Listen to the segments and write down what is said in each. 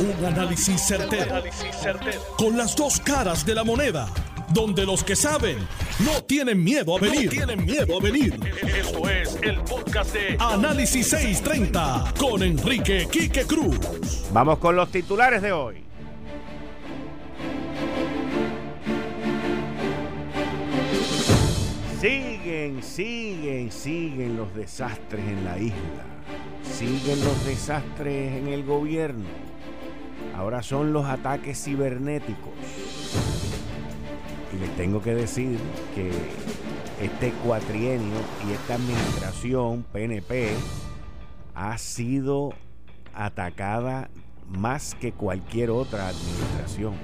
Un análisis certero, Con las dos caras de la moneda. Donde los que saben no tienen miedo a venir. tienen miedo a venir. Esto es el podcast de Análisis 630 con Enrique Quique Cruz. Vamos con los titulares de hoy. Siguen, siguen, siguen los desastres en la isla. Siguen los desastres en el gobierno. Ahora son los ataques cibernéticos. Y les tengo que decir que este cuatrienio y esta administración PNP ha sido atacada más que cualquier otra administración.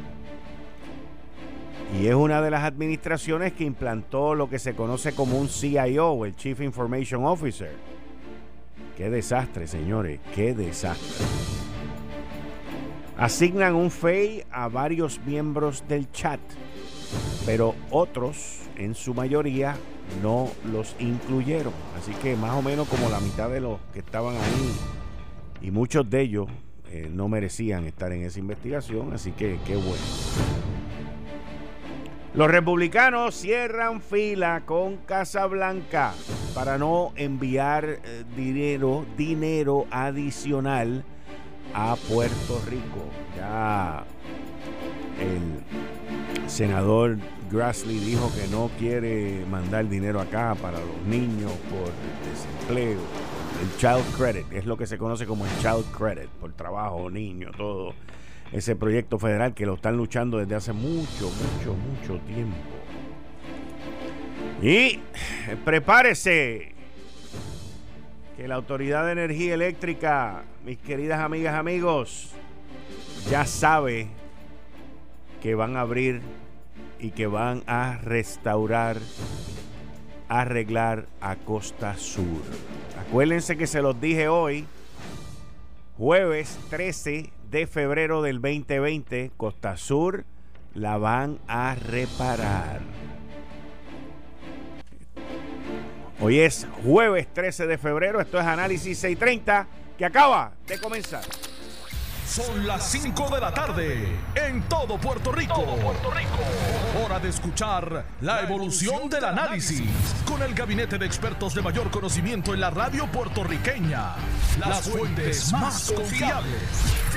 Y es una de las administraciones que implantó lo que se conoce como un CIO, el Chief Information Officer. Qué desastre, señores, qué desastre. Asignan un FEI a varios miembros del chat, pero otros, en su mayoría, no los incluyeron. Así que más o menos como la mitad de los que estaban ahí, y muchos de ellos eh, no merecían estar en esa investigación, así que qué bueno. Los republicanos cierran fila con Casablanca para no enviar eh, dinero, dinero adicional a Puerto Rico. Ya el senador Grassley dijo que no quiere mandar dinero acá para los niños por desempleo. El child credit es lo que se conoce como el child credit por trabajo, niño, todo ese proyecto federal que lo están luchando desde hace mucho, mucho, mucho tiempo. Y prepárese que la Autoridad de Energía Eléctrica, mis queridas amigas, amigos, ya sabe que van a abrir y que van a restaurar, arreglar a Costa Sur. Acuérdense que se los dije hoy, jueves 13 de febrero del 2020, Costa Sur la van a reparar. Hoy es jueves 13 de febrero, esto es Análisis 630 que acaba de comenzar. Son las 5 de la tarde en todo Puerto Rico. Puerto Rico. Hora de escuchar la evolución del análisis con el gabinete de expertos de mayor conocimiento en la radio puertorriqueña. Las fuentes más confiables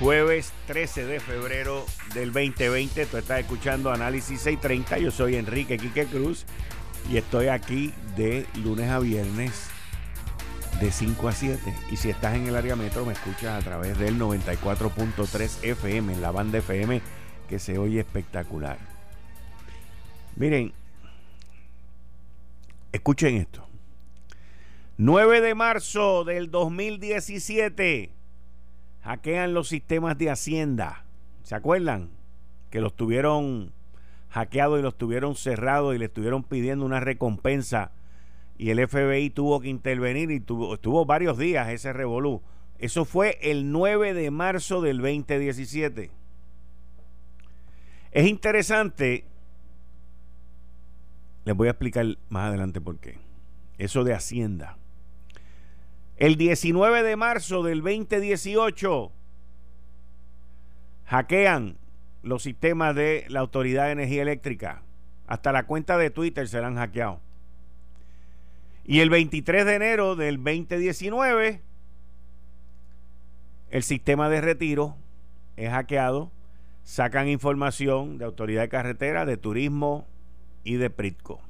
Jueves 13 de febrero del 2020, tú estás escuchando Análisis 630, yo soy Enrique Quique Cruz y estoy aquí de lunes a viernes de 5 a 7. Y si estás en el área metro, me escuchas a través del 94.3 FM, la banda FM, que se oye espectacular. Miren, escuchen esto. 9 de marzo del 2017 hackean los sistemas de Hacienda. ¿Se acuerdan? Que los tuvieron hackeados y los tuvieron cerrados y le estuvieron pidiendo una recompensa y el FBI tuvo que intervenir y tuvo, estuvo varios días ese revolú. Eso fue el 9 de marzo del 2017. Es interesante, les voy a explicar más adelante por qué. Eso de Hacienda. El 19 de marzo del 2018 hackean los sistemas de la Autoridad de Energía Eléctrica. Hasta la cuenta de Twitter se la han hackeado. Y el 23 de enero del 2019 el sistema de retiro es hackeado. Sacan información de Autoridad de Carretera, de Turismo y de Pritco.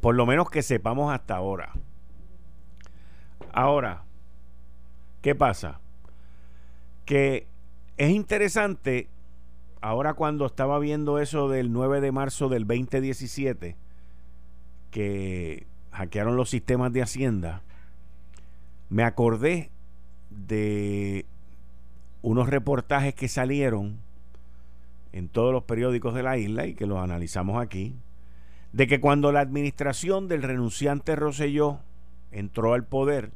Por lo menos que sepamos hasta ahora. Ahora, ¿qué pasa? Que es interesante, ahora cuando estaba viendo eso del 9 de marzo del 2017, que hackearon los sistemas de Hacienda, me acordé de unos reportajes que salieron en todos los periódicos de la isla y que los analizamos aquí, de que cuando la administración del renunciante Roselló entró al poder,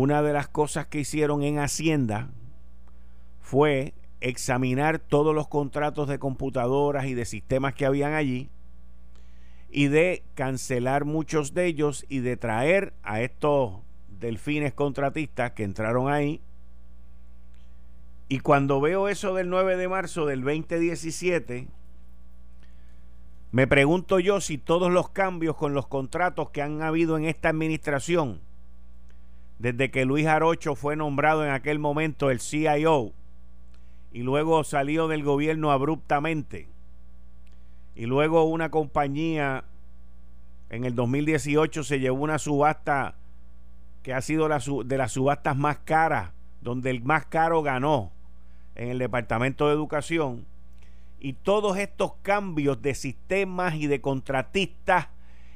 una de las cosas que hicieron en Hacienda fue examinar todos los contratos de computadoras y de sistemas que habían allí y de cancelar muchos de ellos y de traer a estos delfines contratistas que entraron ahí. Y cuando veo eso del 9 de marzo del 2017, me pregunto yo si todos los cambios con los contratos que han habido en esta administración, desde que Luis Arocho fue nombrado en aquel momento el CIO y luego salió del gobierno abruptamente, y luego una compañía en el 2018 se llevó una subasta que ha sido de las subastas más caras, donde el más caro ganó en el Departamento de Educación. Y todos estos cambios de sistemas y de contratistas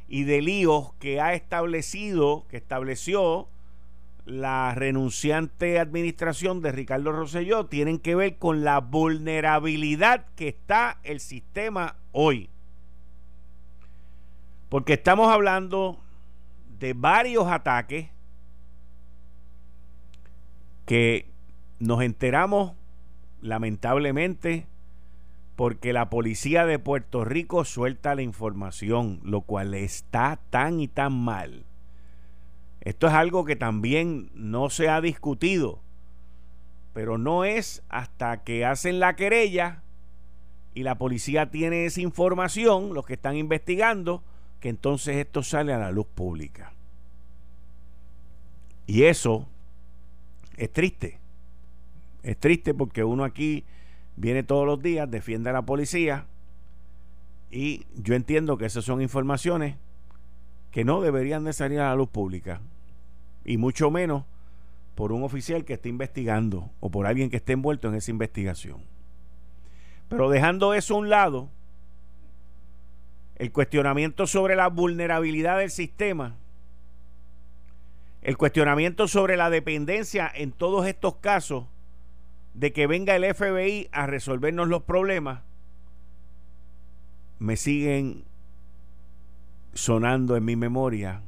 y de líos que ha establecido, que estableció la renunciante administración de Ricardo Rosselló, tienen que ver con la vulnerabilidad que está el sistema hoy. Porque estamos hablando de varios ataques que nos enteramos lamentablemente porque la policía de Puerto Rico suelta la información, lo cual está tan y tan mal. Esto es algo que también no se ha discutido, pero no es hasta que hacen la querella y la policía tiene esa información, los que están investigando, que entonces esto sale a la luz pública. Y eso es triste. Es triste porque uno aquí viene todos los días, defiende a la policía y yo entiendo que esas son informaciones que no deberían de salir a la luz pública y mucho menos por un oficial que esté investigando o por alguien que esté envuelto en esa investigación. Pero dejando eso a un lado, el cuestionamiento sobre la vulnerabilidad del sistema, el cuestionamiento sobre la dependencia en todos estos casos de que venga el FBI a resolvernos los problemas, me siguen sonando en mi memoria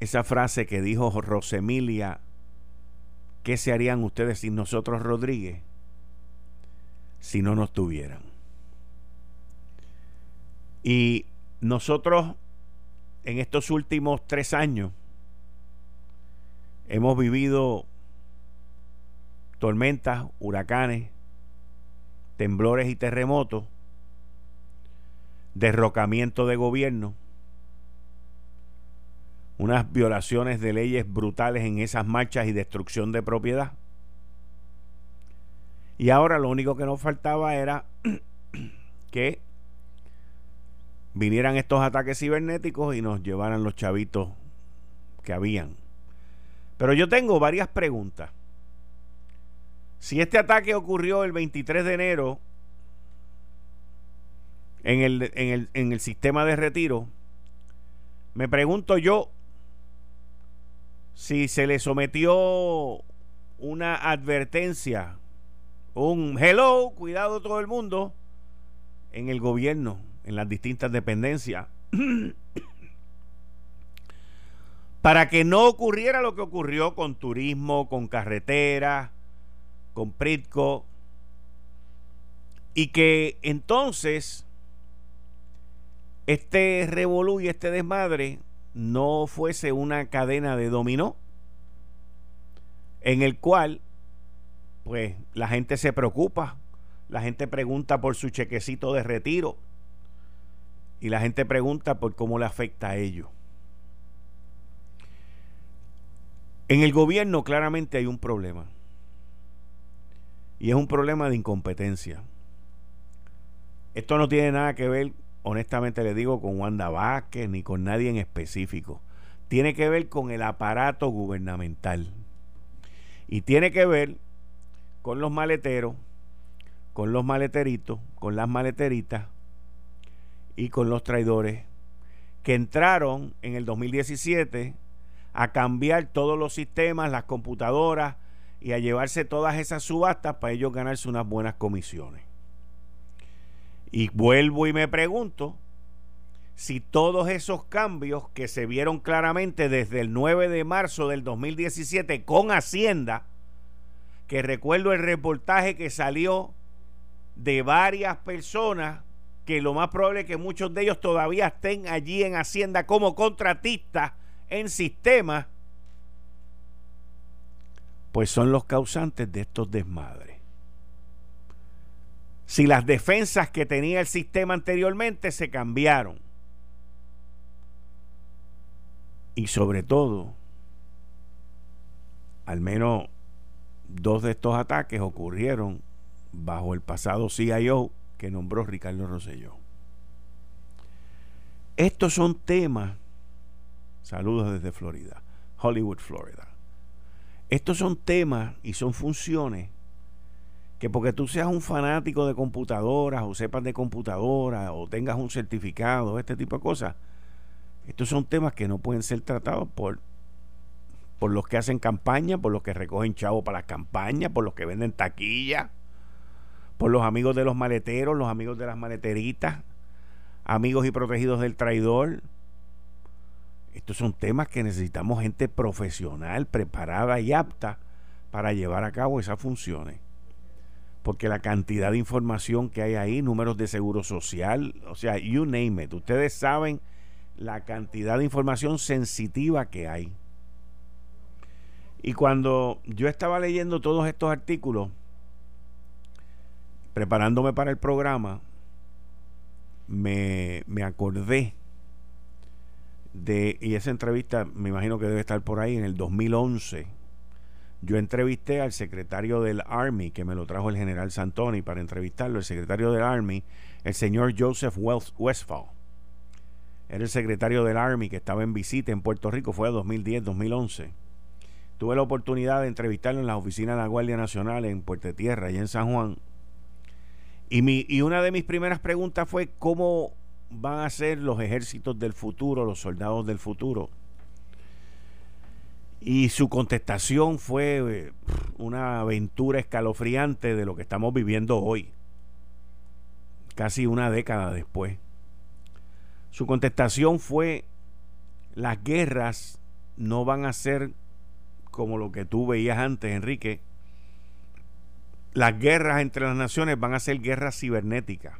esa frase que dijo Rosemilia, ¿qué se harían ustedes sin nosotros, Rodríguez, si no nos tuvieran? Y nosotros en estos últimos tres años hemos vivido tormentas, huracanes, temblores y terremotos, derrocamiento de gobierno, unas violaciones de leyes brutales en esas marchas y destrucción de propiedad. Y ahora lo único que nos faltaba era que vinieran estos ataques cibernéticos y nos llevaran los chavitos que habían. Pero yo tengo varias preguntas. Si este ataque ocurrió el 23 de enero en el, en el, en el sistema de retiro, me pregunto yo si se le sometió una advertencia, un hello, cuidado todo el mundo, en el gobierno en las distintas dependencias para que no ocurriera lo que ocurrió con turismo, con carretera, con Pritco, y que entonces este revolú y este desmadre no fuese una cadena de dominó en el cual pues la gente se preocupa, la gente pregunta por su chequecito de retiro, y la gente pregunta por cómo le afecta a ellos. En el gobierno claramente hay un problema. Y es un problema de incompetencia. Esto no tiene nada que ver, honestamente le digo, con Wanda Vázquez ni con nadie en específico. Tiene que ver con el aparato gubernamental. Y tiene que ver con los maleteros, con los maleteritos, con las maleteritas, y con los traidores que entraron en el 2017 a cambiar todos los sistemas, las computadoras y a llevarse todas esas subastas para ellos ganarse unas buenas comisiones. Y vuelvo y me pregunto si todos esos cambios que se vieron claramente desde el 9 de marzo del 2017 con Hacienda, que recuerdo el reportaje que salió de varias personas, que lo más probable es que muchos de ellos todavía estén allí en Hacienda como contratistas en sistemas, pues son los causantes de estos desmadres. Si las defensas que tenía el sistema anteriormente se cambiaron, y sobre todo, al menos dos de estos ataques ocurrieron bajo el pasado CIO que nombró Ricardo Rosselló. Estos son temas, saludos desde Florida, Hollywood, Florida. Estos son temas y son funciones que porque tú seas un fanático de computadoras o sepas de computadoras o tengas un certificado, este tipo de cosas, estos son temas que no pueden ser tratados por, por los que hacen campaña, por los que recogen chavo para las campañas, por los que venden taquilla, por los amigos de los maleteros, los amigos de las maleteritas, amigos y protegidos del traidor. Estos son temas que necesitamos gente profesional, preparada y apta para llevar a cabo esas funciones. Porque la cantidad de información que hay ahí, números de seguro social, o sea, you name it. Ustedes saben la cantidad de información sensitiva que hay. Y cuando yo estaba leyendo todos estos artículos, preparándome para el programa, me, me acordé de, y esa entrevista me imagino que debe estar por ahí, en el 2011, yo entrevisté al secretario del Army, que me lo trajo el general Santoni para entrevistarlo, el secretario del Army, el señor Joseph Westphal. Era el secretario del Army que estaba en visita en Puerto Rico, fue a 2010-2011. Tuve la oportunidad de entrevistarlo en las oficinas de la Guardia Nacional en Puerto Tierra y en San Juan. Y, mi, y una de mis primeras preguntas fue cómo van a ser los ejércitos del futuro, los soldados del futuro. Y su contestación fue eh, una aventura escalofriante de lo que estamos viviendo hoy, casi una década después. Su contestación fue, las guerras no van a ser como lo que tú veías antes, Enrique. Las guerras entre las naciones van a ser guerras cibernéticas.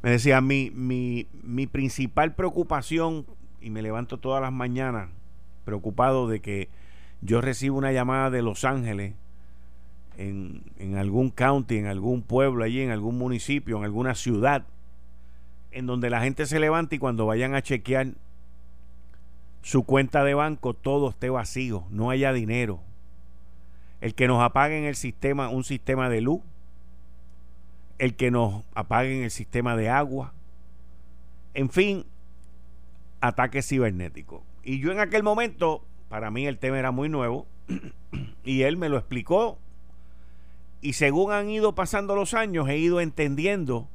Me decía, mi, mi, mi principal preocupación, y me levanto todas las mañanas preocupado de que yo recibo una llamada de Los Ángeles, en, en algún county, en algún pueblo allí, en algún municipio, en alguna ciudad, en donde la gente se levanta y cuando vayan a chequear su cuenta de banco todo esté vacío, no haya dinero. El que nos apaguen el sistema, un sistema de luz, el que nos apaguen el sistema de agua, en fin, ataque cibernético. Y yo en aquel momento, para mí el tema era muy nuevo, y él me lo explicó, y según han ido pasando los años, he ido entendiendo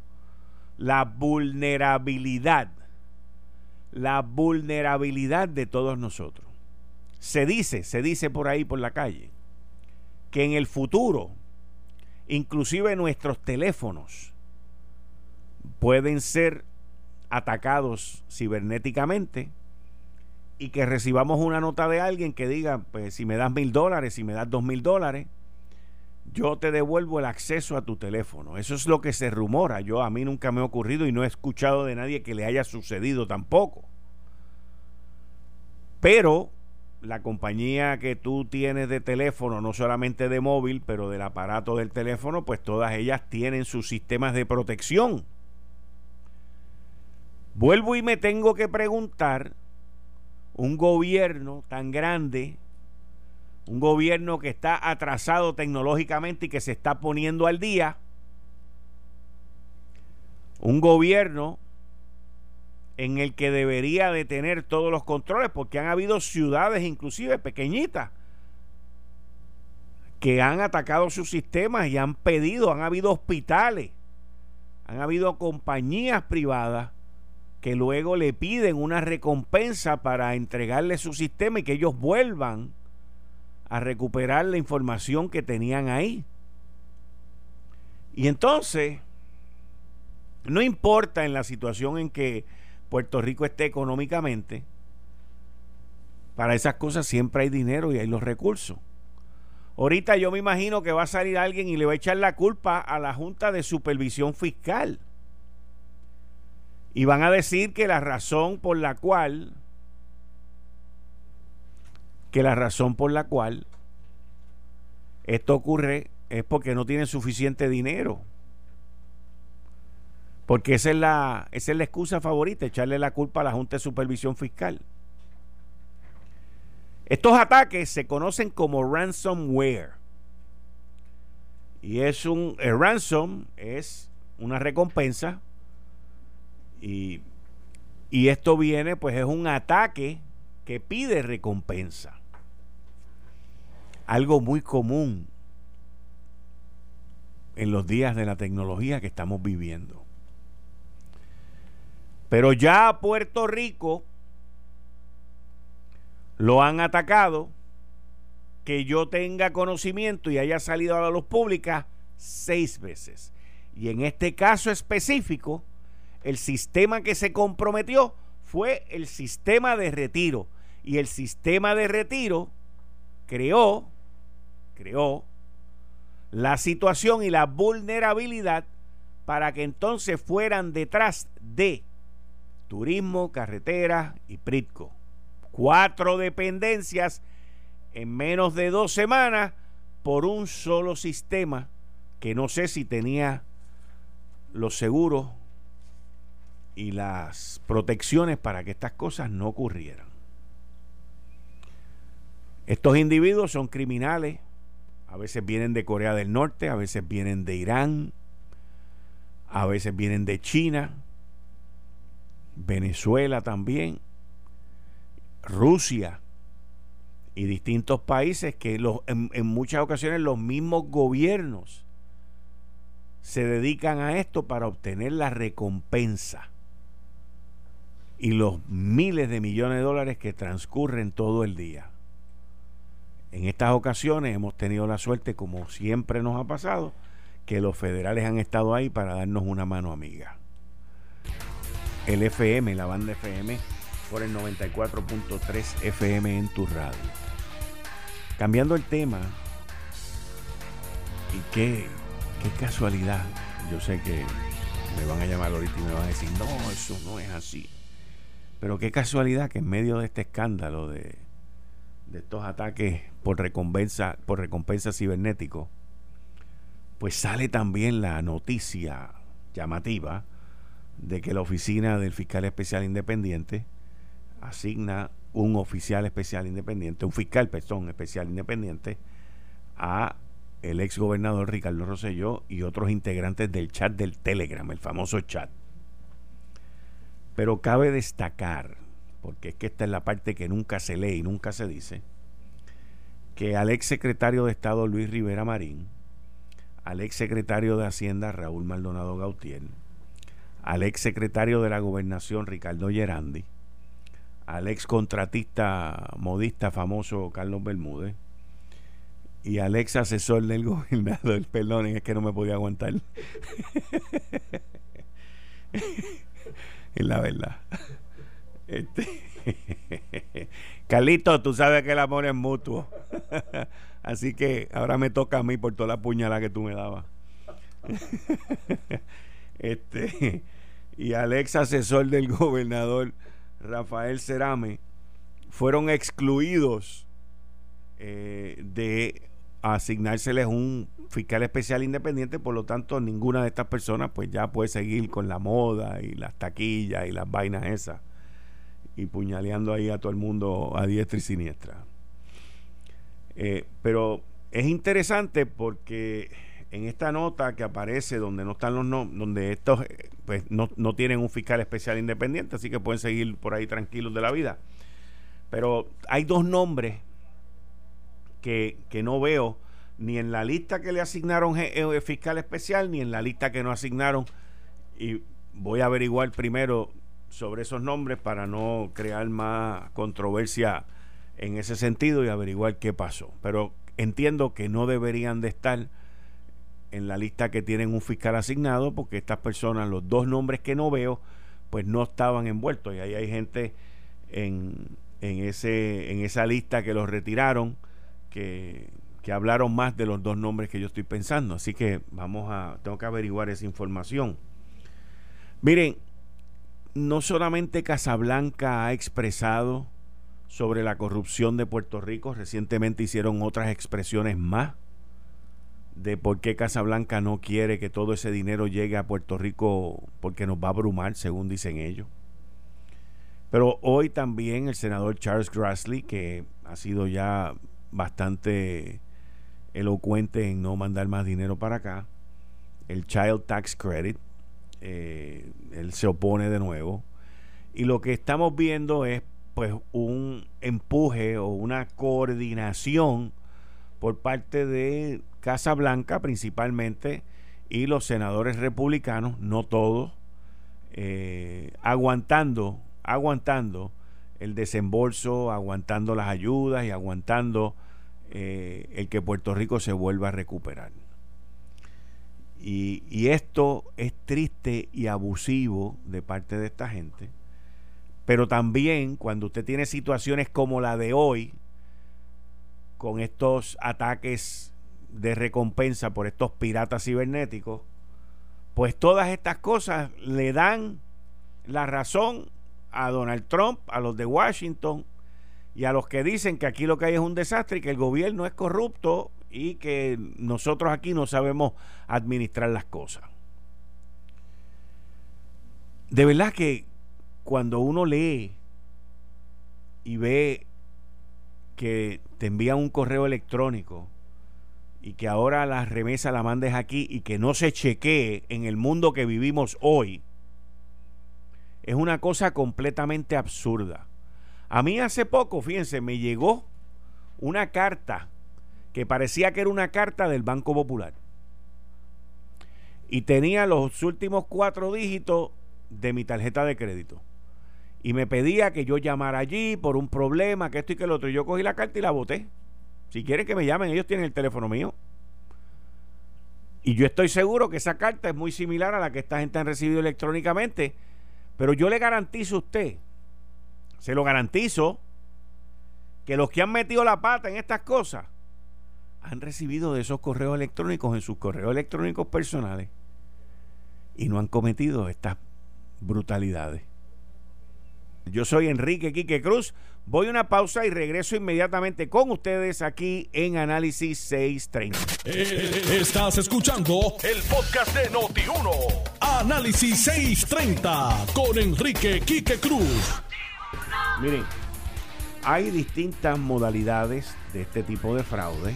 la vulnerabilidad, la vulnerabilidad de todos nosotros. Se dice, se dice por ahí por la calle, que en el futuro, inclusive nuestros teléfonos pueden ser atacados cibernéticamente y que recibamos una nota de alguien que diga, pues si me das mil dólares, si me das dos mil dólares, yo te devuelvo el acceso a tu teléfono. Eso es lo que se rumora. Yo a mí nunca me ha ocurrido y no he escuchado de nadie que le haya sucedido tampoco. Pero la compañía que tú tienes de teléfono, no solamente de móvil, pero del aparato del teléfono, pues todas ellas tienen sus sistemas de protección. Vuelvo y me tengo que preguntar, un gobierno tan grande un gobierno que está atrasado tecnológicamente y que se está poniendo al día, un gobierno en el que debería de tener todos los controles, porque han habido ciudades inclusive pequeñitas que han atacado sus sistemas y han pedido, han habido hospitales, han habido compañías privadas que luego le piden una recompensa para entregarle su sistema y que ellos vuelvan a recuperar la información que tenían ahí. Y entonces, no importa en la situación en que Puerto Rico esté económicamente, para esas cosas siempre hay dinero y hay los recursos. Ahorita yo me imagino que va a salir alguien y le va a echar la culpa a la Junta de Supervisión Fiscal. Y van a decir que la razón por la cual que la razón por la cual esto ocurre es porque no tienen suficiente dinero. Porque esa es la, esa es la excusa favorita, echarle la culpa a la Junta de Supervisión Fiscal. Estos ataques se conocen como ransomware. Y es un ransom es una recompensa y, y esto viene pues es un ataque que pide recompensa. Algo muy común en los días de la tecnología que estamos viviendo. Pero ya Puerto Rico lo han atacado, que yo tenga conocimiento y haya salido a la luz pública seis veces. Y en este caso específico, el sistema que se comprometió fue el sistema de retiro. Y el sistema de retiro creó, creó la situación y la vulnerabilidad para que entonces fueran detrás de turismo, carretera y Pritco cuatro dependencias en menos de dos semanas por un solo sistema que no sé si tenía los seguros y las protecciones para que estas cosas no ocurrieran. Estos individuos son criminales, a veces vienen de Corea del Norte, a veces vienen de Irán, a veces vienen de China, Venezuela también Rusia y distintos países que en muchas ocasiones los mismos gobiernos se dedican a esto para obtener la recompensa y los miles de millones de dólares que transcurren todo el día. En estas ocasiones hemos tenido la suerte, como siempre nos ha pasado, que los federales han estado ahí para darnos una mano amiga. El FM, la banda FM, por el 94.3 FM en tu radio. Cambiando el tema, y qué, qué casualidad, yo sé que me van a llamar ahorita y me van a decir, no, eso no es así. Pero qué casualidad que en medio de este escándalo de, estos ataques por recompensa, por recompensa cibernético, pues sale también la noticia llamativa de que la oficina del fiscal especial independiente asigna un oficial especial independiente, un fiscal, perdón, especial independiente a el ex gobernador Ricardo Rosselló y otros integrantes del chat del Telegram, el famoso chat. Pero cabe destacar, porque es que esta es la parte que nunca se lee y nunca se dice, que al ex secretario de Estado Luis Rivera Marín, al ex secretario de Hacienda Raúl Maldonado Gautier, al ex secretario de la Gobernación Ricardo Gerandi, al ex contratista modista famoso Carlos Bermúdez y al ex asesor del gobernador, perdonen, es que no me podía aguantar. es la verdad. Este, Carlito, tú sabes que el amor es mutuo. Así que ahora me toca a mí por toda la puñalada que tú me dabas. este, y al ex asesor del gobernador Rafael Cerame, fueron excluidos eh, de asignárseles un fiscal especial independiente, por lo tanto ninguna de estas personas pues ya puede seguir con la moda y las taquillas y las vainas esas y puñaleando ahí a todo el mundo a diestra y siniestra. Eh, pero es interesante porque en esta nota que aparece donde no están los nombres, donde estos eh, pues no, no, tienen un fiscal especial independiente, así que pueden seguir por ahí tranquilos de la vida. Pero hay dos nombres que, que no veo ni en la lista que le asignaron el eh, fiscal especial, ni en la lista que no asignaron. Y voy a averiguar primero sobre esos nombres para no crear más controversia en ese sentido y averiguar qué pasó. Pero entiendo que no deberían de estar en la lista que tienen un fiscal asignado porque estas personas, los dos nombres que no veo, pues no estaban envueltos y ahí hay gente en, en, ese, en esa lista que los retiraron que, hablaron más de los dos nombres que yo estoy pensando. Así que vamos a, tengo que averiguar esa información. Miren, no solamente Casablanca ha expresado sobre la corrupción de Puerto Rico, recientemente hicieron otras expresiones más de por qué Casablanca no quiere que todo ese dinero llegue a Puerto Rico porque nos va a abrumar, según dicen ellos. Pero hoy también el senador Charles Grassley, que ha sido ya bastante elocuente en no mandar más dinero para acá, el Child Tax Credit, eh, él se opone de nuevo. Y lo que estamos viendo es pues un empuje o una coordinación por parte de Casa Blanca principalmente y los senadores republicanos, no todos, eh, aguantando, aguantando el desembolso, aguantando las ayudas y aguantando eh, el que Puerto Rico se vuelva a recuperar. Y, y, esto es triste y abusivo de parte de esta gente. Pero también cuando usted tiene situaciones como la de hoy, con estos ataques de recompensa por estos piratas cibernéticos, pues todas estas cosas le dan la razón a Donald Trump, a los de Washington y a los que dicen que aquí lo que hay es un desastre y que el gobierno es corrupto y que nosotros aquí no sabemos administrar las cosas. De verdad que cuando uno lee y ve que te envían un correo electrónico y que ahora la remesa la mandes aquí y que no se chequee en el mundo que vivimos hoy, es una cosa completamente absurda. A mí hace poco, fíjense, me llegó una carta que parecía que era una carta del Banco Popular. Y tenía los últimos cuatro dígitos de mi tarjeta de crédito y me pedía que yo llamara allí por un problema, que esto y que lo otro. Yo cogí la carta y la boté. Si quieren que me llamen, ellos tienen el teléfono mío. Y yo estoy seguro que esa carta es muy similar a la que esta gente ha recibido electrónicamente. Pero yo le garantizo a usted, se lo garantizo, que los que han metido la pata en estas cosas han recibido de esos correos electrónicos en sus correos electrónicos personales y no han cometido estas brutalidades. Yo soy Enrique Quique Cruz. Voy a una pausa y regreso inmediatamente con ustedes aquí en Análisis 630. Eh, estás escuchando el podcast de Noti1. Análisis 630 con Enrique Quique Cruz. Miren, hay distintas modalidades de este tipo de fraude.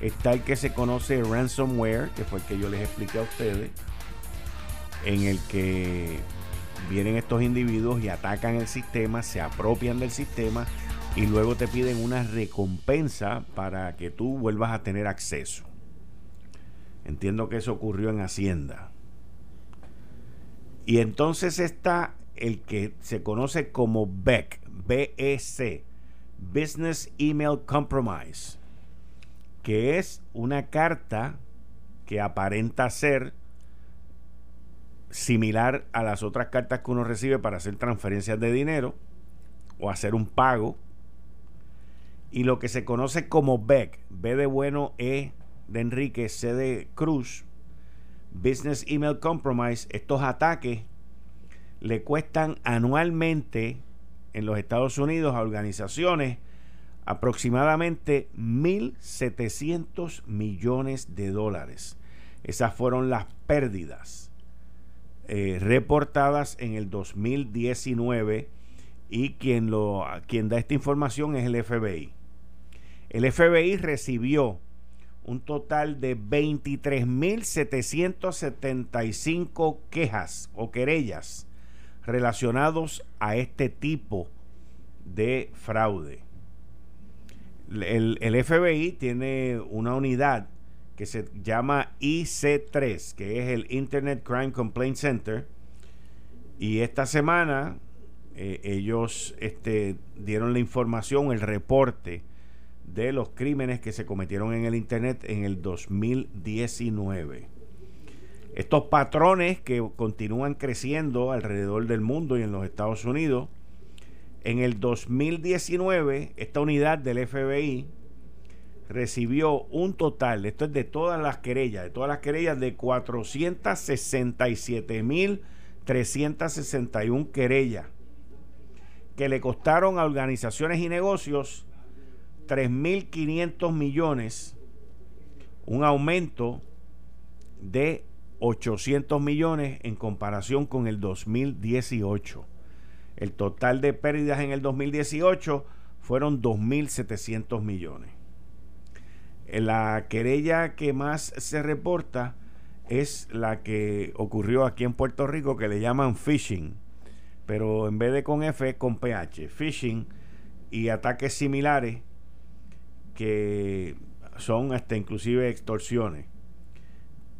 Está el que se conoce ransomware, que fue el que yo les expliqué a ustedes, en el que vienen estos individuos y atacan el sistema, se apropian del sistema y luego te piden una recompensa para que tú vuelvas a tener acceso. Entiendo que eso ocurrió en Hacienda. Y entonces está el que se conoce como BEC, BEC, Business Email Compromise, que es una carta que aparenta ser similar a las otras cartas que uno recibe para hacer transferencias de dinero o hacer un pago. Y lo que se conoce como BEC, B de bueno, E de Enrique, C de Cruz, Business Email Compromise, estos ataques le cuestan anualmente en los Estados Unidos a organizaciones aproximadamente 1.700 millones de dólares. Esas fueron las pérdidas eh, reportadas en el 2019 y quien, lo, quien da esta información es el FBI. El FBI recibió un total de 23.775 quejas o querellas relacionados a este tipo de fraude. El, el FBI tiene una unidad que se llama IC3, que es el Internet Crime Complaint Center. Y esta semana eh, ellos este, dieron la información, el reporte de los crímenes que se cometieron en el Internet en el 2019. Estos patrones que continúan creciendo alrededor del mundo y en los Estados Unidos, en el 2019 esta unidad del FBI recibió un total, esto es de todas las querellas, de todas las querellas, de 467.361 querellas que le costaron a organizaciones y negocios 3.500 millones, un aumento de 800 millones en comparación con el 2018. El total de pérdidas en el 2018 fueron 2.700 millones. La querella que más se reporta es la que ocurrió aquí en Puerto Rico que le llaman phishing, pero en vez de con F, con PH. Phishing y ataques similares que son hasta inclusive extorsiones.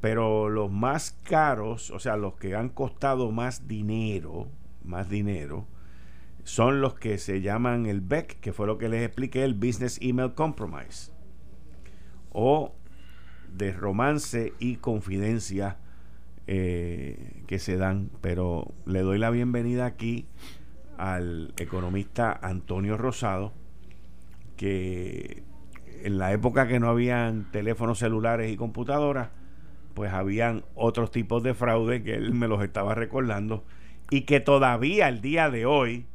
Pero los más caros, o sea, los que han costado más dinero, más dinero, son los que se llaman el BEC, que fue lo que les expliqué, el Business Email Compromise, o de romance y confidencia eh, que se dan. Pero le doy la bienvenida aquí al economista Antonio Rosado, que en la época que no habían teléfonos celulares y computadoras, pues habían otros tipos de fraude que él me los estaba recordando y que todavía el día de hoy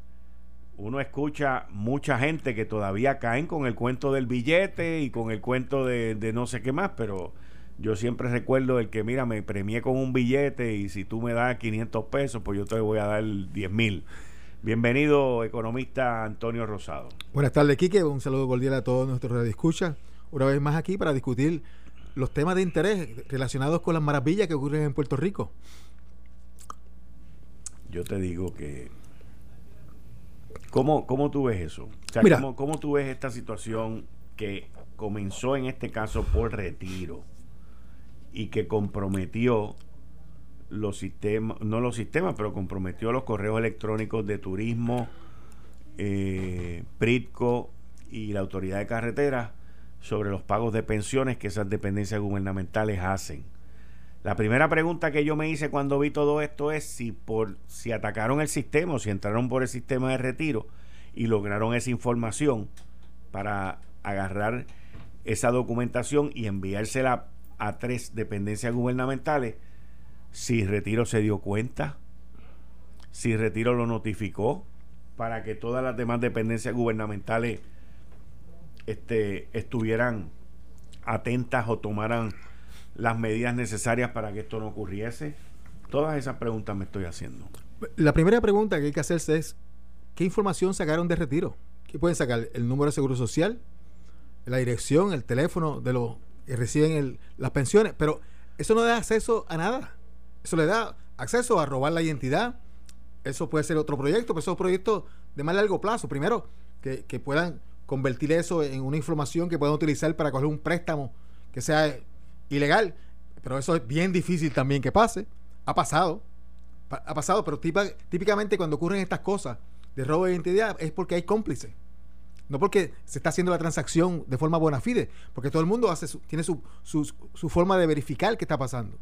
uno escucha mucha gente que todavía caen con el cuento del billete y con el cuento de, no sé qué más, pero yo siempre recuerdo el que, mira, me premié con un billete y si tú me das 500 pesos, pues yo te voy a dar 10 mil. Bienvenido, economista Antonio Rosado. Buenas tardes, Quique. Un saludo cordial a todos nuestros radioescuchas. Una vez más aquí para discutir los temas de interés relacionados con las maravillas que ocurren en Puerto Rico. Yo te digo que ¿Cómo, cómo tú ves eso? O sea, ¿cómo, ¿cómo, tú ves esta situación que comenzó en este caso por retiro y que comprometió los sistemas, no los sistemas, pero comprometió los correos electrónicos de turismo, eh, PRITCO y la autoridad de carreteras sobre los pagos de pensiones que esas dependencias gubernamentales hacen? La primera pregunta que yo me hice cuando vi todo esto es si por si atacaron el sistema o si entraron por el sistema de retiro y lograron esa información para agarrar esa documentación y enviársela a tres dependencias gubernamentales, si Retiro se dio cuenta, si Retiro lo notificó para que todas las demás dependencias gubernamentales este, estuvieran atentas o tomaran las medidas necesarias para que esto no ocurriese? Todas esas preguntas me estoy haciendo. La primera pregunta que hay que hacerse es, ¿qué información sacaron de retiro? ¿Qué pueden sacar? El número de seguro social, la dirección, el teléfono de los que reciben las pensiones, pero eso no da acceso a nada. Eso le da acceso a robar la identidad. Eso puede ser otro proyecto, pero esos proyectos de más largo plazo. Primero, que, que puedan convertir eso en una información que puedan utilizar para coger un préstamo que sea ilegal. Pero eso es bien difícil también que pase. Ha pasado. Ha pasado, pero típicamente cuando ocurren estas cosas de robo de identidad es porque hay cómplices. No porque se está haciendo la transacción de forma buena fide, porque todo el mundo hace tiene su, su, forma de verificar qué está pasando.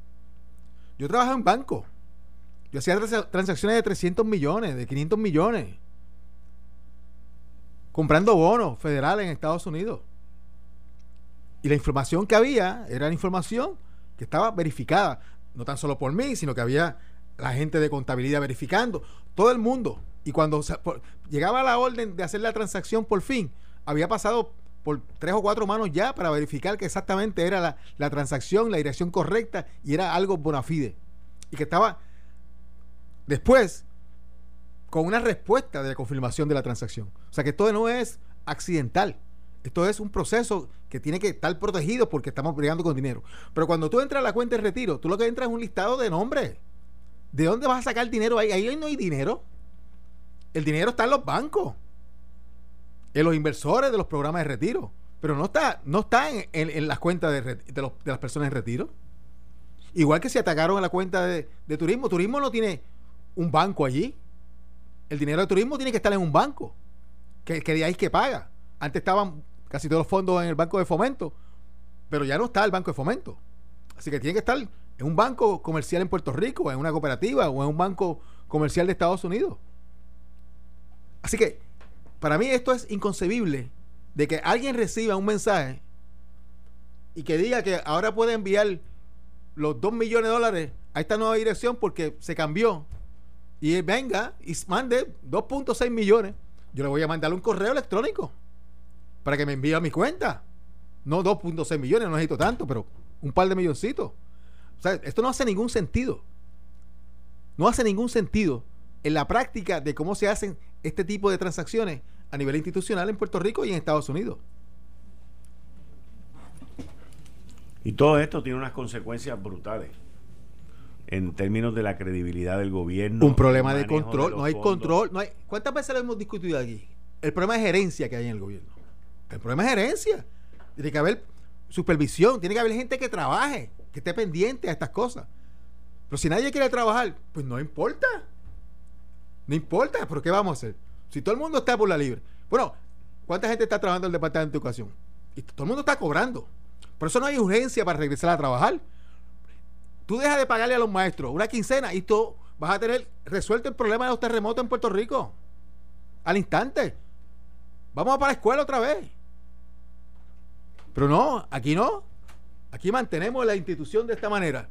Yo trabajaba en banco. Yo hacía transacciones de 300 millones, de 500 millones. Comprando bonos federales en Estados Unidos. Y la información que había era la información que estaba verificada, no tan solo por mí, sino que había la gente de contabilidad verificando, todo el mundo. Y cuando llegaba la orden de hacer la transacción por fin, había pasado por tres o cuatro manos ya para verificar que exactamente era la, la transacción, la dirección correcta y era algo bona fide. Y que estaba después con una respuesta de la confirmación de la transacción. O sea que todo no es accidental. Esto es un proceso que tiene que estar protegido porque estamos brigando con dinero. Pero cuando tú entras a la cuenta de retiro, tú lo que entras es un listado de nombres. ¿De dónde vas a sacar dinero ahí? Ahí no hay dinero. El dinero está en los bancos, en los inversores de los programas de retiro. Pero no está, no está en, las cuentas de, las personas en retiro. Igual que si atacaron a la cuenta de, de turismo. Turismo no tiene un banco allí. el dinero de turismo tiene que estar en un banco, que, que de ahí es que paga. Antes estaban casi todos los fondos en el banco de fomento, pero ya no está el banco de fomento. Así que tiene que estar en un banco comercial en Puerto Rico, en una cooperativa o en un banco comercial de Estados Unidos. Así que para mí esto es inconcebible de que alguien reciba un mensaje y que diga que ahora puede enviar los 2 millones de dólares a esta nueva dirección porque se cambió y venga y mande 2.6 millones. Yo le voy a mandar un correo electrónico para que me envíe a mi cuenta. No 2.6 millones, no necesito tanto, pero un par de milloncitos. O sea, esto no hace ningún sentido. No hace ningún sentido en la práctica de cómo se hacen este tipo de transacciones a nivel institucional en Puerto Rico y en Estados Unidos. Y todo esto tiene unas consecuencias brutales en términos de la credibilidad del gobierno. Un problema de control, no hay control. No hay, ¿Cuántas veces lo hemos discutido aquí? El problema de gerencia que hay en el gobierno. El problema es gerencia. Tiene que haber supervisión, tiene que haber gente que trabaje, que esté pendiente a estas cosas. Pero si nadie quiere trabajar, pues no importa. No importa, pero ¿qué vamos a hacer? Si todo el mundo está por la libre. Bueno, ¿cuánta gente está trabajando en el Departamento de Educación? Y todo el mundo está cobrando. Por eso no hay urgencia para regresar a trabajar. Tú dejas de pagarle a los maestros una quincena y tú vas a tener resuelto el problema de los terremotos en Puerto Rico. Al instante. Vamos para la escuela otra vez. Pero no, aquí no. Aquí mantenemos la institución de esta manera.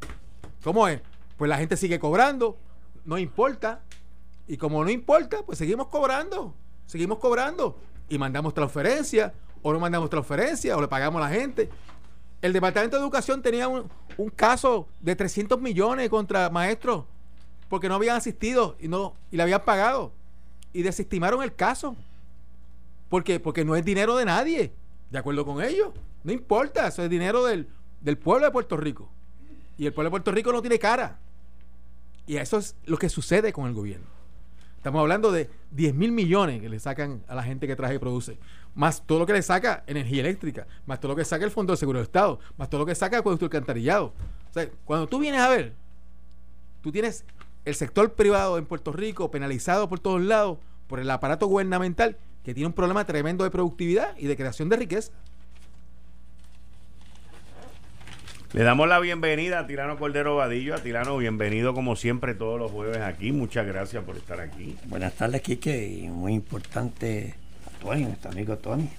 ¿Cómo es? Pues la gente sigue cobrando, no importa. Y como no importa, pues seguimos cobrando. Seguimos cobrando. Y mandamos transferencias, o no mandamos transferencias, o le pagamos a la gente. El Departamento de Educación tenía un, caso de 300 millones contra maestros porque no habían asistido y, no, y le habían pagado. Y desestimaron el caso. ¿Por qué? Porque no es dinero de nadie. De acuerdo con ellos. No importa, eso es dinero del, del pueblo de Puerto Rico. Y el pueblo de Puerto Rico no tiene cara. Y eso es lo que sucede con el gobierno. Estamos hablando de 10 mil millones que le sacan a la gente que traje y produce más todo lo que le saca energía eléctrica, más todo lo que saca el Fondo de Seguro de Estado, más todo lo que saca acueducto alcantarillado. O sea, cuando tú vienes a ver, tú tienes el sector privado en Puerto Rico penalizado por todos lados por el aparato gubernamental que tiene un problema tremendo de productividad y de creación de riqueza. Le damos la bienvenida a Tirano Cordero Vadillo. A Tirano, bienvenido como siempre todos los jueves aquí. Muchas gracias por estar aquí. Buenas tardes, Quique. Y muy importante Tony, nuestro amigo Tony.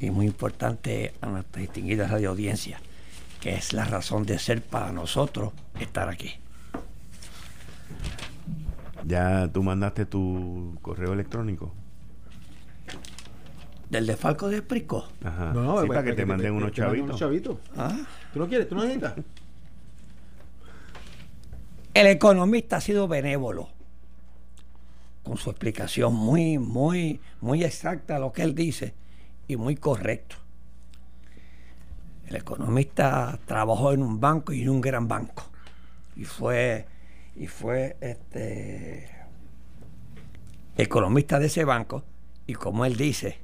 Y muy importante a nuestra distinguida radio audiencia, que es la razón de ser para nosotros estar aquí. ¿Ya tú mandaste tu correo electrónico? ¿Del desfalco de Prisco? Ajá. No, no, sí, para que, te, manden unos chavitos. Unos chavitos. ¿Ah? ¿Tú no quieres? ¿Tú no necesitas? El economista ha sido benévolo con su explicación muy, muy, muy exacta lo que él dice y muy correcto. El economista trabajó en un banco y en un gran banco. Y fue, y fue este economista de ese banco. Y como él dice,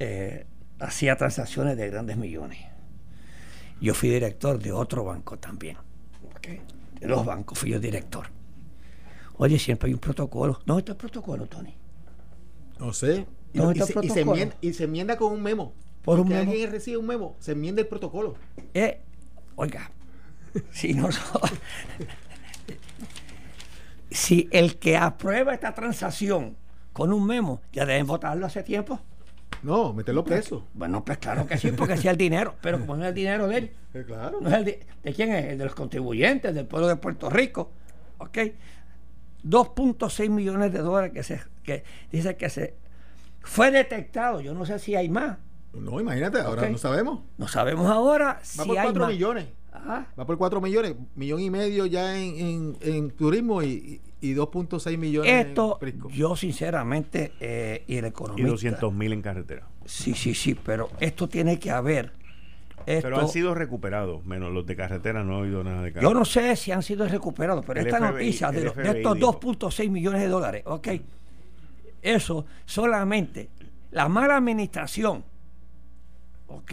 eh, hacía transacciones de grandes millones. Yo fui director de otro banco también. De dos bancos fui yo director. Oye, siempre hay un protocolo. ¿Dónde está el protocolo, Tony? No sé. Y, se, enmienda, con un memo. Por un memo. alguien recibe un memo, se enmienda el protocolo. Eh, oiga, si no si el que aprueba esta transacción con un memo, ya deben votarlo hace tiempo. No, meterlo preso. Bueno, pues claro que sí, porque sea el dinero, pero como no es el dinero de él. Eh, claro. No es el de, ¿De quién es? El de los contribuyentes, del pueblo de Puerto Rico. ¿Ok? 2.6 millones de dólares que se que dice que se fue detectado. Yo no sé si hay más. No, imagínate, ahora no sabemos. No sabemos ahora Va por 4 millones. Va por 4 millones, millón y medio ya en, en, turismo y, y 2.6 millones Esto, yo sinceramente, eh, y el economista... Y 200 mil en carretera. Sí, sí, sí, pero esto tiene que haber. Pero han sido recuperados, menos los de carretera no he oído nada de carretera. Yo no sé si han sido recuperados, pero esta noticia de, estos 2.6 millones de dólares, ok, eso solamente la mala administración, ok,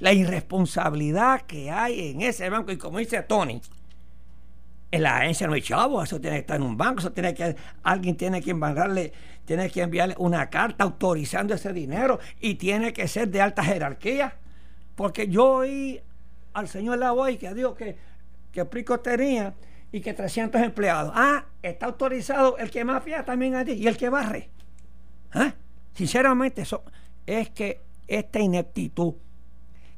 la irresponsabilidad que hay en ese banco, y como dice Tony, En la agencia no hay chavo, eso tiene que estar en un banco, eso tiene que, alguien tiene que mandarle, tiene que enviarle una carta autorizando ese dinero y tiene que ser de alta jerarquía. Porque yo oí al señor Lavoy que dijo que, que Prico tenía y que 300 empleados. Ah, está autorizado el que mafia también allí y el que barre. ¿Ah? Sinceramente, eso es que esta ineptitud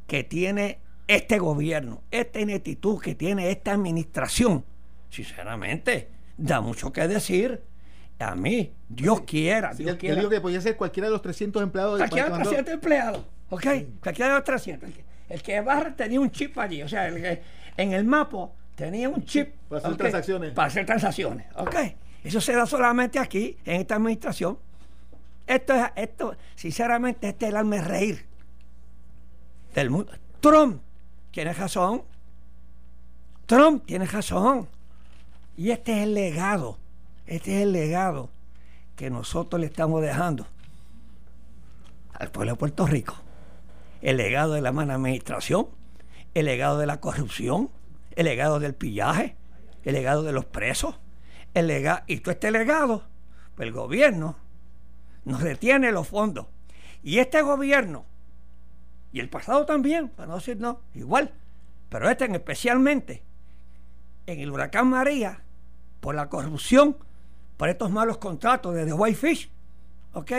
que tiene este gobierno, esta ineptitud que tiene esta administración, sinceramente, da mucho que decir. A mí, Dios quiera. Sí, Dios él- quiera. él dijo que podía ser cualquiera de los 300 empleados. de Cualquiera de los cuando- 300 empleados, ¿ok? Cualquiera de los 300. El que, el que barre tenía un chip allí, o sea, el que en el mapa tenía un chip. Para hacer transacciones. Para hacer transacciones, ¿ok? Eso se da solamente aquí, en esta administración. Esto es, esto, sinceramente, este es el alma reír del mundo. Trump tiene razón. Trump tiene razón. Y este es el legado, este es el legado que nosotros le estamos dejando al pueblo de Puerto Rico. El legado de la mala administración, el legado de la corrupción, el legado del pillaje, el legado de los presos, el legado, y todo este legado, pues el gobierno nos retiene los fondos. Y este gobierno, y el pasado también, para no decir no, igual, pero este en especialmente, en el huracán María, por la corrupción, por estos malos contratos de The Whitefish, ¿ok?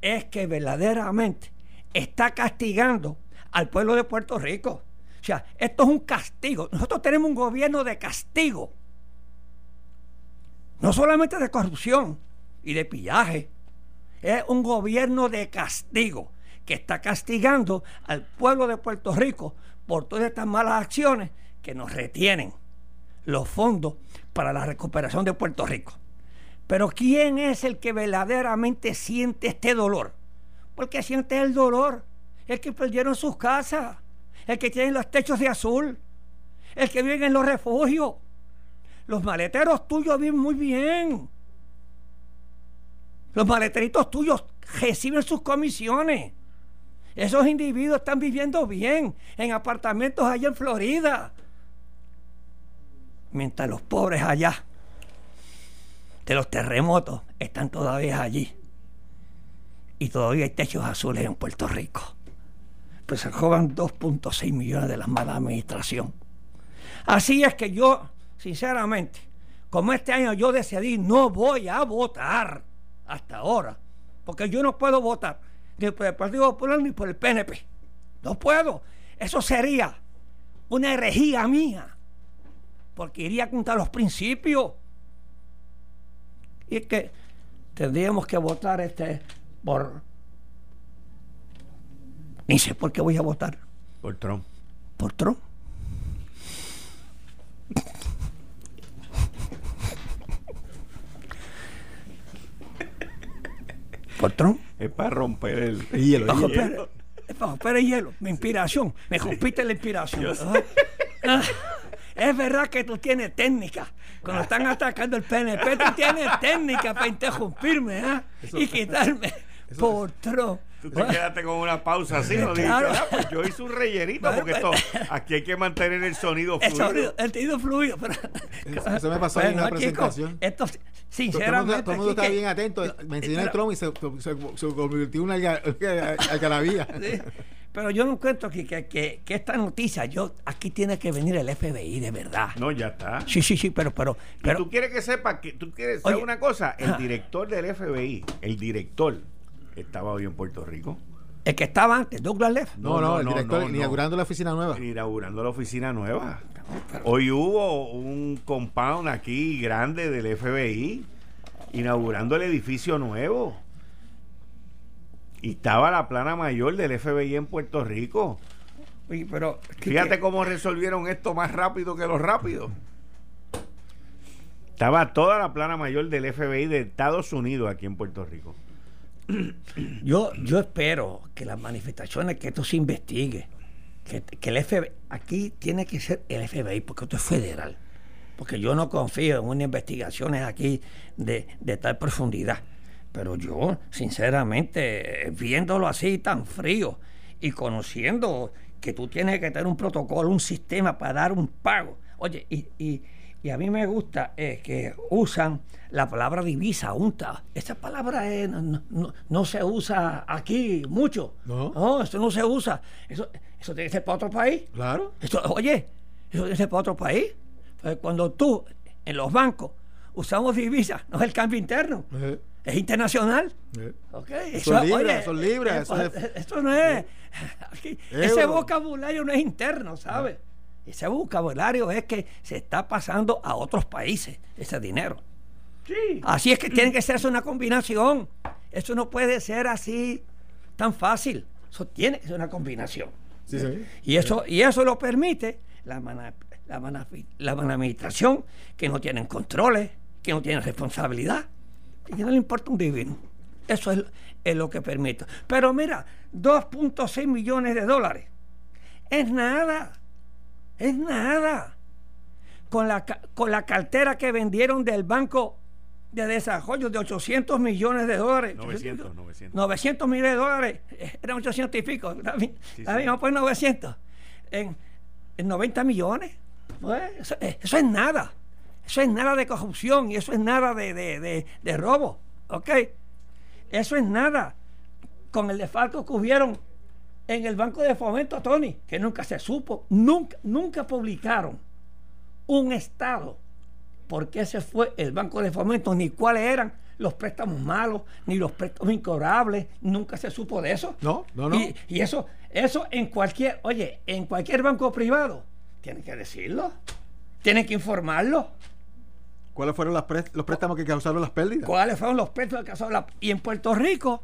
Es que verdaderamente está castigando al pueblo de Puerto Rico. O sea, esto es un castigo. Nosotros tenemos un gobierno de castigo. No solamente de corrupción y de pillaje. Es un gobierno de castigo que está castigando al pueblo de Puerto Rico por todas estas malas acciones que nos retienen los fondos para la recuperación de Puerto Rico. Pero ¿quién es el que verdaderamente siente este dolor? Porque siente el dolor. El que perdieron sus casas, el que tiene los techos de azul, el que vive en los refugios. Los maleteros tuyos viven muy bien. Los maleteritos tuyos reciben sus comisiones. Esos individuos están viviendo bien en apartamentos allá en Florida. Mientras los pobres allá de los terremotos están todavía allí. Y todavía hay techos azules en Puerto Rico. Pues se roban 2.6 millones de la mala administración. Así es que yo, sinceramente, como este año yo decidí no voy a votar hasta ahora, porque yo no puedo votar ni por el Partido Popular ni por el PNP. No puedo. Eso sería una herejía mía, porque iría contra los principios. Y es que tendríamos que votar este por... Ni sé por qué voy a votar. Por Trump. Por Trump. Por Trump. Es para romper el. hielo, hielo. Pérez, bajo Pérez hielo, mi inspiración, me compite la inspiración. Ah, ah, Es verdad que tú tienes técnica. Cuando están atacando el PNP, tú tienes técnica para interrumpirme ¿ah? y quitarme por Trump. Tú te quedaste con una pausa así, ¿no? Dijiste, Claro. "Ah, pues yo hice un rellenito porque esto, pues- aquí hay que mantener el sonido El fluido. sonido, el sonido fluido. Pero, Eso- eso me pasó en una chicos, presentación. esto, el sinceramente. todo el mundo está bien atento. Me enseñó el Pero- Trump y se, se- se convirtió en una alga- algarabía. Sí. Pero yo no encuentro que, que, que- que esta noticia, yo aquí tiene que venir el FBI de verdad. No, ya está. Sí, sí, sí, pero, pero, Y pero tú quieres que sepa que tú quieres saber una cosa, el director del FBI, el director estaba hoy en Puerto Rico el que estaba antes, Douglas Leff. No, no, el no, director no, no. inaugurando la oficina nueva. inaugurando la oficina nueva. Hoy hubo un compound aquí grande del FBI inaugurando el edificio nuevo. Y estaba la plana mayor del FBI en Puerto Rico. Oye, pero Fíjate cómo resolvieron esto más rápido que los rápidos. Estaba toda la plana mayor del FBI de Estados Unidos aquí en Puerto Rico. yo, yo espero que las manifestaciones, que esto se investigue, que, que el FBI, aquí tiene que ser el FBI, porque esto es federal. Porque yo no confío en unas investigaciones aquí de, de tal profundidad. Pero yo, sinceramente, viéndolo así tan frío y conociendo que tú tienes que tener un protocolo, un sistema para dar un pago. Oye, y, y, Y a mí me gusta eh, que usan la palabra divisa, unta. Esa palabra eh, no, no- no se usa aquí mucho. No. eso no se usa. Eso, eso tiene que ser para otro país. Claro. Eso, oye, eso debe ser para otro país. Entonces, cuando tú, en los bancos, usamos divisas, no es el cambio interno, Eh, es internacional. Son libras, oye, son libras, eh, eso pues, es- Esto no es. aquí, ese vocabulario no es interno, ¿sabes? Ese vocabulario es que se está pasando a otros países ese dinero. Sí. Así es que tiene que ser una combinación. Eso no puede ser así tan fácil. Eso tiene que ser una combinación. Sí, sí. Y eso, y eso lo permite la, mana- la, mana- la mala administración, que no tienen controles, que no tienen responsabilidad, y que no le importa un divino. Eso es, es lo que permite. Pero mira, 2.6 millones de dólares. Es nada. Es nada. Con la, con la cartera que vendieron del Banco de Desarrollo de 800 millones de dólares. 900, 900. 900 millones de dólares. Eran 800 y pico. Bien, Sí, está sí. poner 900. En, en 90 millones. Pues, eso, eh, eso es nada. Eso es nada de corrupción y eso es nada de, de, de- de robo. ¿Ok? Eso es nada. Con el desfalco que hubieron en el Banco de Fomento, Tony, que nunca se supo, nunca, nunca publicaron un estado por qué se fue el Banco de Fomento, ni cuáles eran los préstamos malos, ni los préstamos incobrables, nunca se supo de eso. No, no, no. Y, y eso, eso en cualquier, oye, en cualquier banco privado, tienen que decirlo, tienen que informarlo. ¿Cuáles fueron las los préstamos que causaron las pérdidas? cuáles fueron los préstamos que causó la... Y en Puerto Rico,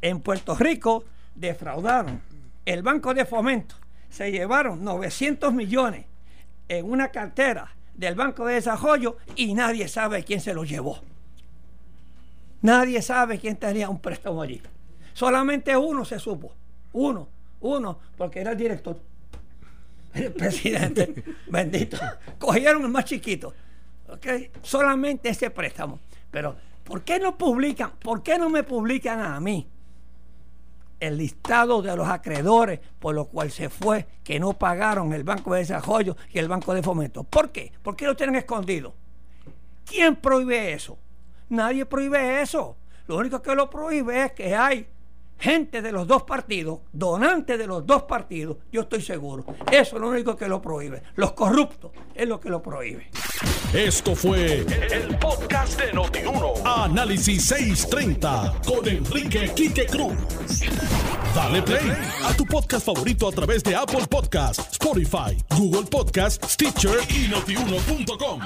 en Puerto Rico defraudaron el Banco de Fomento, se llevaron 900 millones en una cartera del Banco de Desarrollo y nadie sabe quién se los llevó. Nadie sabe quién tenía un préstamo allí. Solamente uno se supo. Uno, uno, porque era el director. El presidente, bendito. Cogieron el más chiquito. Solamente ese préstamo. Pero, ¿por qué no publican? ¿Por qué no me publican a mí el listado de los acreedores por lo cual se fue, que no pagaron el Banco de Desarrollo y el Banco de Fomento? ¿Por qué? ¿Por qué lo tienen escondido? ¿Quién prohíbe eso? Nadie prohíbe eso. Lo único que lo prohíbe es que hay gente de los dos partidos, donantes de los dos partidos, yo estoy seguro. Eso es lo único que lo prohíbe. Los corruptos es lo que lo prohíbe. Esto fue el podcast de Notiuno. Análisis 630 con Enrique Quique Cruz. Dale play a tu podcast favorito a través de Apple Podcasts, Spotify, Google Podcasts, Stitcher y notiuno.com.